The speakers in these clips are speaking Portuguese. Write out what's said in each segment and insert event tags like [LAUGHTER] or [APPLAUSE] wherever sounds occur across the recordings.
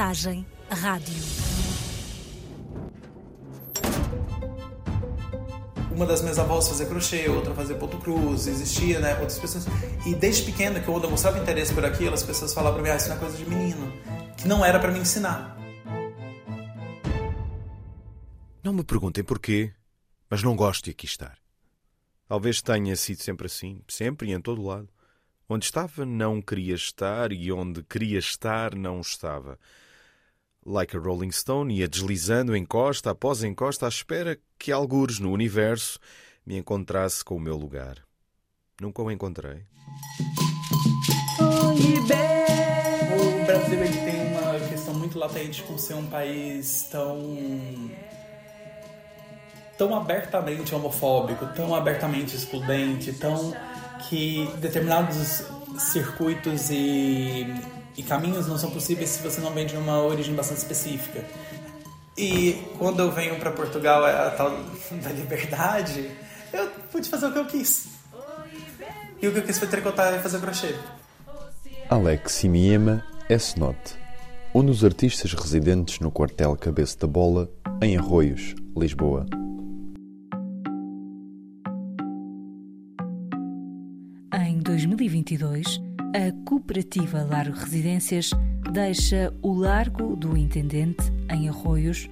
Mensagem Rádio. Uma das minhas avós fazia crochê, outra fazia ponto cruz, existia, né, outras pessoas. E desde pequena, que eu mostrava interesse por aquilo, as pessoas falavam pra mim, ah, isso não é coisa de menino. Que não era para me ensinar. Não me perguntem porquê, mas não gosto de aqui estar. Talvez tenha sido sempre assim, sempre e em todo lado. Onde estava, não queria estar, e onde queria estar, não estava. Like a Rolling Stone, ia deslizando encosta após encosta à espera que algures no universo me encontrasse com o meu lugar. Nunca o encontrei. O Brasil ele tem uma questão muito latente com ser um país tão tão abertamente homofóbico, tão abertamente excludente, tão que determinados circuitos e, e caminhos não são possíveis se você não vem de uma origem bastante específica. E quando eu venho para Portugal, é a tal [LAUGHS] da liberdade, eu pude fazer o que eu quis. E o que eu quis foi tricotar e fazer crochê. Alex Simiema é cenote, um dos artistas residentes no quartel Cabeça da Bola, em Arroios, Lisboa. Em 2022, a cooperativa Largo Residências deixa o Largo do Intendente, em Arroios,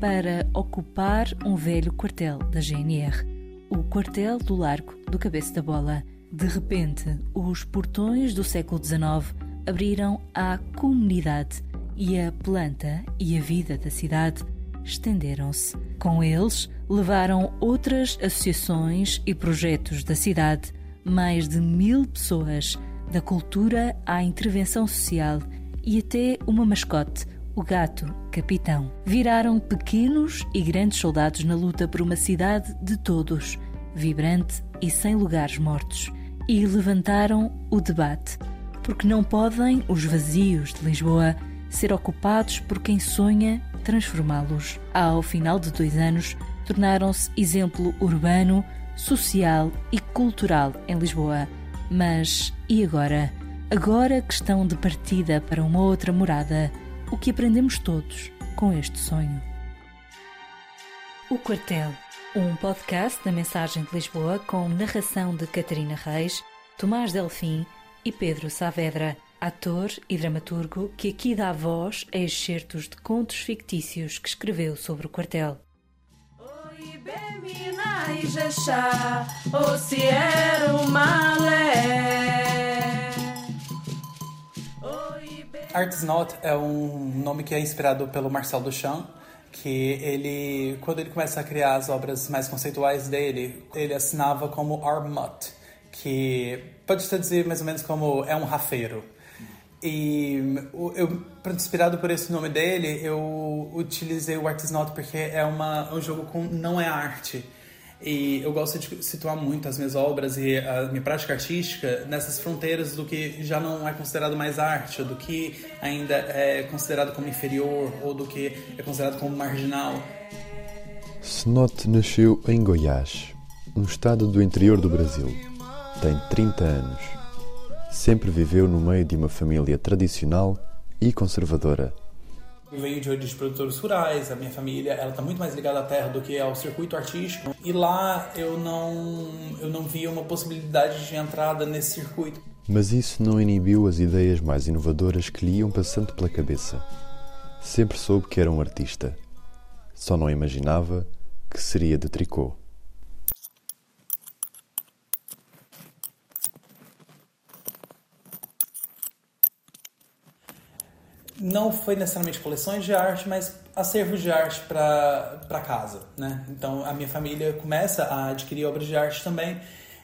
para ocupar um velho quartel da GNR, o quartel do Largo do Cabeça da Bola. De repente, os portões do século XIX abriram à comunidade e a planta e a vida da cidade estenderam-se. Com eles, levaram outras associações e projetos da cidade mais de mil pessoas, da cultura à intervenção social e até uma mascote, o gato capitão. Viraram pequenos e grandes soldados na luta por uma cidade de todos, vibrante e sem lugares mortos. E levantaram o debate, porque não podem os vazios de Lisboa ser ocupados por quem sonha transformá-los. Ao final de dois anos, tornaram-se exemplo urbano social e cultural em Lisboa. Mas e agora? Agora que estão de partida para uma outra morada, o que aprendemos todos com este sonho? O Quartel, um podcast da Mensagem de Lisboa com narração de Catarina Reis, Tomás Delfim e Pedro Saavedra, ator e dramaturgo que aqui dá voz a excertos de contos fictícios que escreveu sobre o quartel. Bemina e Jexá, ou se era uma lé. Arts Not é um nome que é inspirado pelo Marcel Duchamp, que ele, quando ele começa a criar as obras mais conceituais dele, ele assinava como Armut, que pode traduzir mais ou menos como é um rafeiro. E eu, inspirado por esse nome dele, eu utilizei o Artist Not porque é uma, um jogo com não é arte. E eu gosto de situar muito as minhas obras e a minha prática artística nessas fronteiras do que já não é considerado mais arte, ou do que ainda é considerado como inferior, ou do que é considerado como marginal. Snot nasceu em Goiás, um estado do interior do Brasil. Tem 30 anos sempre viveu no meio de uma família tradicional e conservadora. Venho de origem de produtores rurais, a minha família ela está muito mais ligada à terra do que ao circuito artístico. E lá eu não, eu não via uma possibilidade de entrada nesse circuito. Mas isso não inibiu as ideias mais inovadoras que lhe iam passando pela cabeça. Sempre soube que era um artista. Só não imaginava que seria de tricô. Não foi necessariamente coleções de arte, mas acervos de arte para casa, né? Então a minha família começa a adquirir obras de arte também,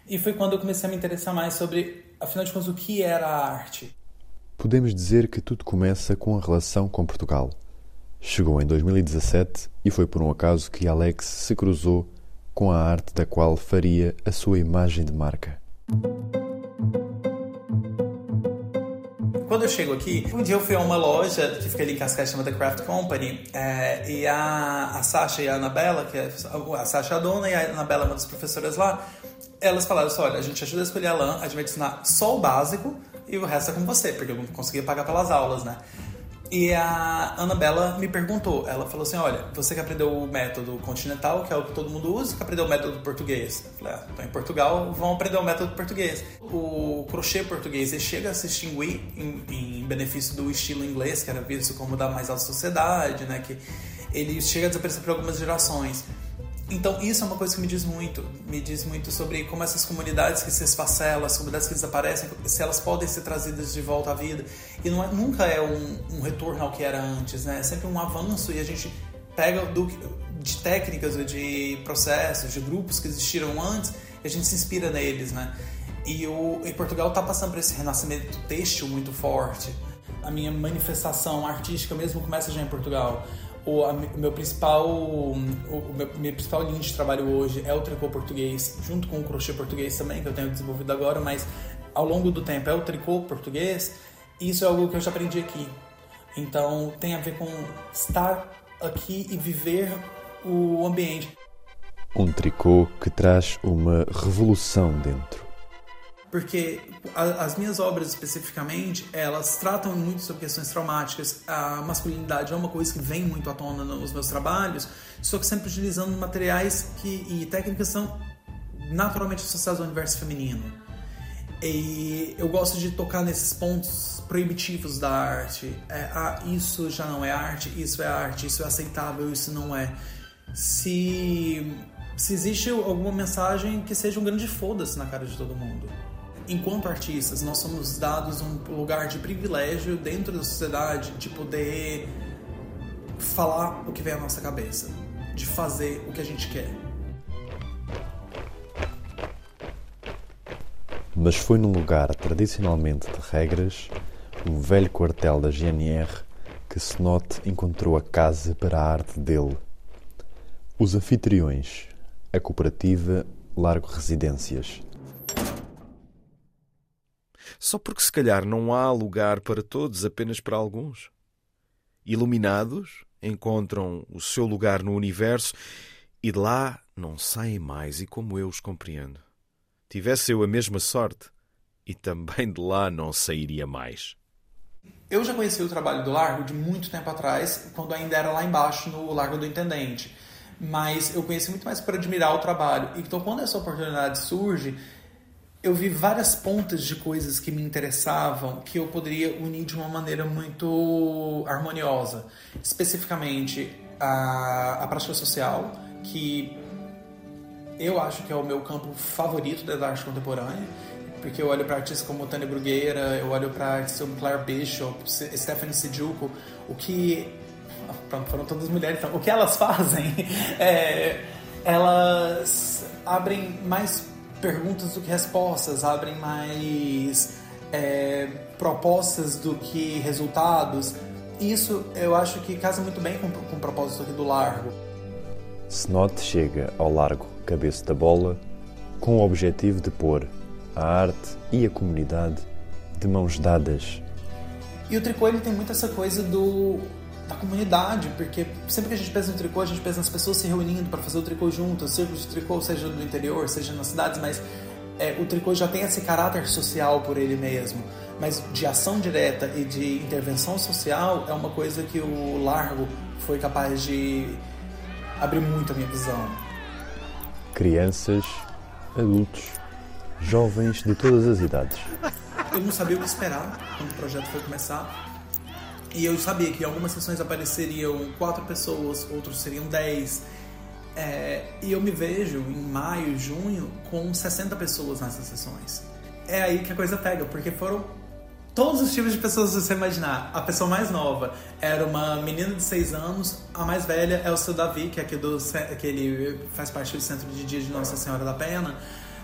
e foi quando eu comecei a me interessar mais sobre, afinal de contas, o que era a arte. Podemos dizer que tudo começa com a relação com Portugal. Chegou em 2017 e foi por um acaso que Alex se cruzou com a arte da qual faria a sua imagem de marca. Quando eu chego aqui, um dia eu fui a uma loja que fica ali em Cascais, chamada Craft Company, é, e a, a Sasha e a Anabela, que é a Sasha é a dona e a Anabela é uma das professoras lá, elas falaram assim, olha, a gente ajuda a escolher a lã, a gente vai ensinar só o básico e o resto é com você, porque eu não conseguia pagar pelas aulas, né? E a Anabela me perguntou, ela falou assim, olha, você que aprendeu o método continental, que é o que todo mundo usa, que aprendeu o método português? Eu falei, ah, então em Portugal vão aprender o método português. O crochê português ele chega a se extinguir em, em benefício do estilo inglês, que era visto como da mais alta sociedade, né? Que ele chega a desaparecer por algumas gerações. Então isso é uma coisa que me diz muito, me diz muito sobre como essas comunidades que se esfacelam, as comunidades que desaparecem, se elas podem ser trazidas de volta à vida. E não é, nunca é um, um, retorno ao que era antes, né? É sempre um avanço e a gente pega do, de técnicas, de processos, de grupos que existiram antes e a gente se inspira neles, né? E o e Portugal está passando por esse renascimento têxtil muito forte. A minha manifestação artística mesmo começa já em Portugal o, a, meu principal o, o meu, minha principal linha de trabalho hoje é o tricô português, junto com o crochê português também, que eu tenho desenvolvido agora, mas ao longo do tempo é o tricô português. Isso é algo que eu já aprendi aqui. Então tem a ver com estar aqui e viver o ambiente. Um tricô que traz uma revolução dentro porque as minhas obras especificamente elas tratam muito sobre questões traumáticas. A masculinidade é uma coisa que vem muito à tona nos meus trabalhos só que sempre utilizando materiais que e técnicas são naturalmente associadas ao universo feminino. E eu gosto de tocar nesses pontos proibitivos da arte. É, ah isso já não é arte isso é arte isso é aceitável isso não é. Se se existe alguma mensagem que seja um grande foda-se na cara de todo mundo enquanto artistas, nós somos dados um lugar de privilégio dentro da sociedade de poder falar o que vem à nossa cabeça, de fazer o que a gente quer. Mas foi num lugar tradicionalmente de regras, um velho quartel da GNR, que Snot encontrou a casa para a arte dele. Os anfitriões, a cooperativa Largo Residências só porque se calhar não há lugar para todos, apenas para alguns. Iluminados, encontram o seu lugar no universo e de lá não saem mais, e como eu os compreendo. Tivesse eu a mesma sorte, e também de lá não sairia mais. Eu já conheci o trabalho do Largo de muito tempo atrás, quando ainda era lá embaixo, no Largo do Intendente. Mas eu conheci muito mais para admirar o trabalho. Então, quando essa oportunidade surge, eu vi várias pontas de coisas que me interessavam que eu poderia unir de uma maneira muito harmoniosa. Especificamente a, a prática social, que eu acho que é o meu campo favorito da arte contemporânea, porque eu olho para artistas como Tânia Brugueira, eu olho para artistas como Claire Bishop, Stephanie Sijuko, o que foram todas mulheres, então, o que elas [LAUGHS] fazem é, elas abrem mais perguntas do que respostas, abrem mais é, propostas do que resultados. Isso eu acho que casa muito bem com, com o propósito aqui do Largo. Snot chega ao Largo Cabeça da Bola com o objetivo de pôr a arte e a comunidade de mãos dadas. E o tricô ele tem muito essa coisa do da comunidade, porque sempre que a gente pensa no tricô, a gente pensa nas pessoas se reunindo para fazer o tricô juntas, círculos de tricô, seja do interior, seja nas cidades, mas é, o tricô já tem esse caráter social por ele mesmo. Mas de ação direta e de intervenção social é uma coisa que o Largo foi capaz de abrir muito a minha visão. Crianças, adultos, jovens de todas as idades. Eu não sabia o que esperar quando o projeto foi começar e eu sabia que em algumas sessões apareceriam quatro pessoas, outros seriam dez. É, e eu me vejo em maio, junho, com 60 pessoas nessas sessões. É aí que a coisa pega, porque foram todos os tipos de pessoas que você imaginar. A pessoa mais nova era uma menina de 6 anos, a mais velha é o seu Davi, que é do, que ele faz parte do Centro de Dia de Nossa Senhora da Pena.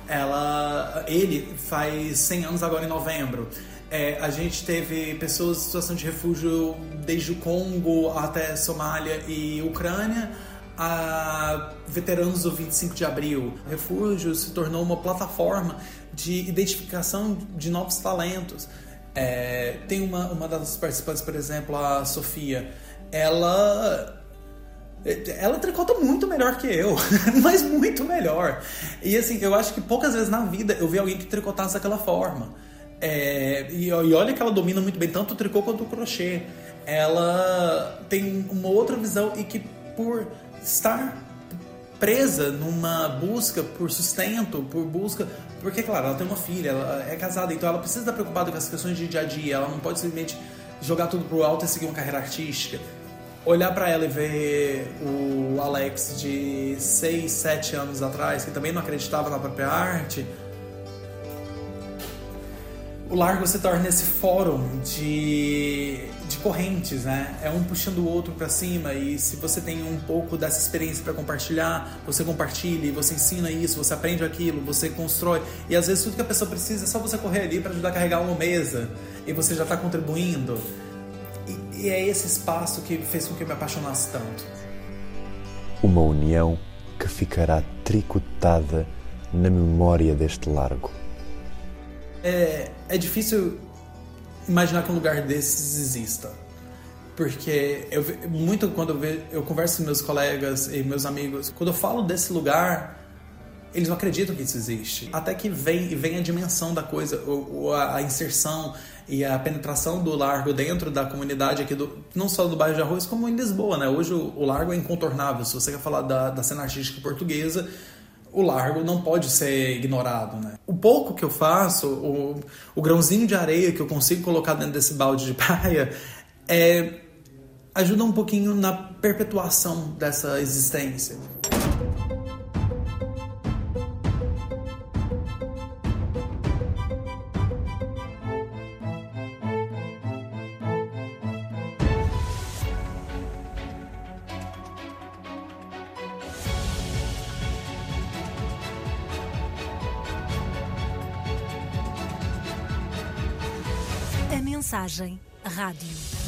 Ela, ele faz 100 anos agora em novembro. É, a gente teve pessoas em situação de refúgio desde o Congo até Somália e Ucrânia, a veteranos do 25 de abril. Refúgio se tornou uma plataforma de identificação de novos talentos. É, tem uma, uma das participantes, por exemplo, a Sofia, ela ela tricota muito melhor que eu, [LAUGHS] mas muito melhor. E assim, eu acho que poucas vezes na vida eu vi alguém que tricotasse daquela forma. É, e, e, olha que ela domina muito bem tanto o tricô quanto o crochê. ela tem uma outra visão e que por estar presa numa busca por sustento, por busca. Porque, claro, ela tem uma filha, ela é casada, então ela precisa estar preocupada com as questões de dia a dia, ela não pode simplesmente jogar tudo pro alto e seguir uma carreira artística. Olhar para ela e ver o Alex de 6, 7 anos atrás, que também não acreditava na própria arte, o Largo se torna esse fórum de, de correntes, né? É um puxando o outro para cima e se você tem um pouco dessa experiência para compartilhar, você compartilha, você ensina isso, você aprende aquilo, você constrói e às vezes tudo que a pessoa precisa é só você correr ali para ajudar a carregar uma mesa e você já está contribuindo. E, e é esse espaço que fez com que eu me apaixonasse tanto. Uma união que ficará tricotada na memória deste largo é, é difícil imaginar que um lugar desses exista. Porque eu muito quando eu, eu converso com meus colegas e meus amigos, quando eu falo desse lugar, eles não acreditam que isso existe. Até que vem, vem a dimensão da coisa, o, a, a, inserção e a penetração do Largo dentro da comunidade aqui, do, não só do bairro de Arroz, como em Lisboa, né? Hoje o, o Largo é incontornável. Se você quer falar da, da cena artística portuguesa, o largo não pode ser ignorado, né? O pouco que eu faço, o, o grãozinho de areia que eu consigo colocar dentro desse balde de [LAUGHS] praia, é, ajuda um pouquinho na perpetuação dessa existência. Mensagem Rádio.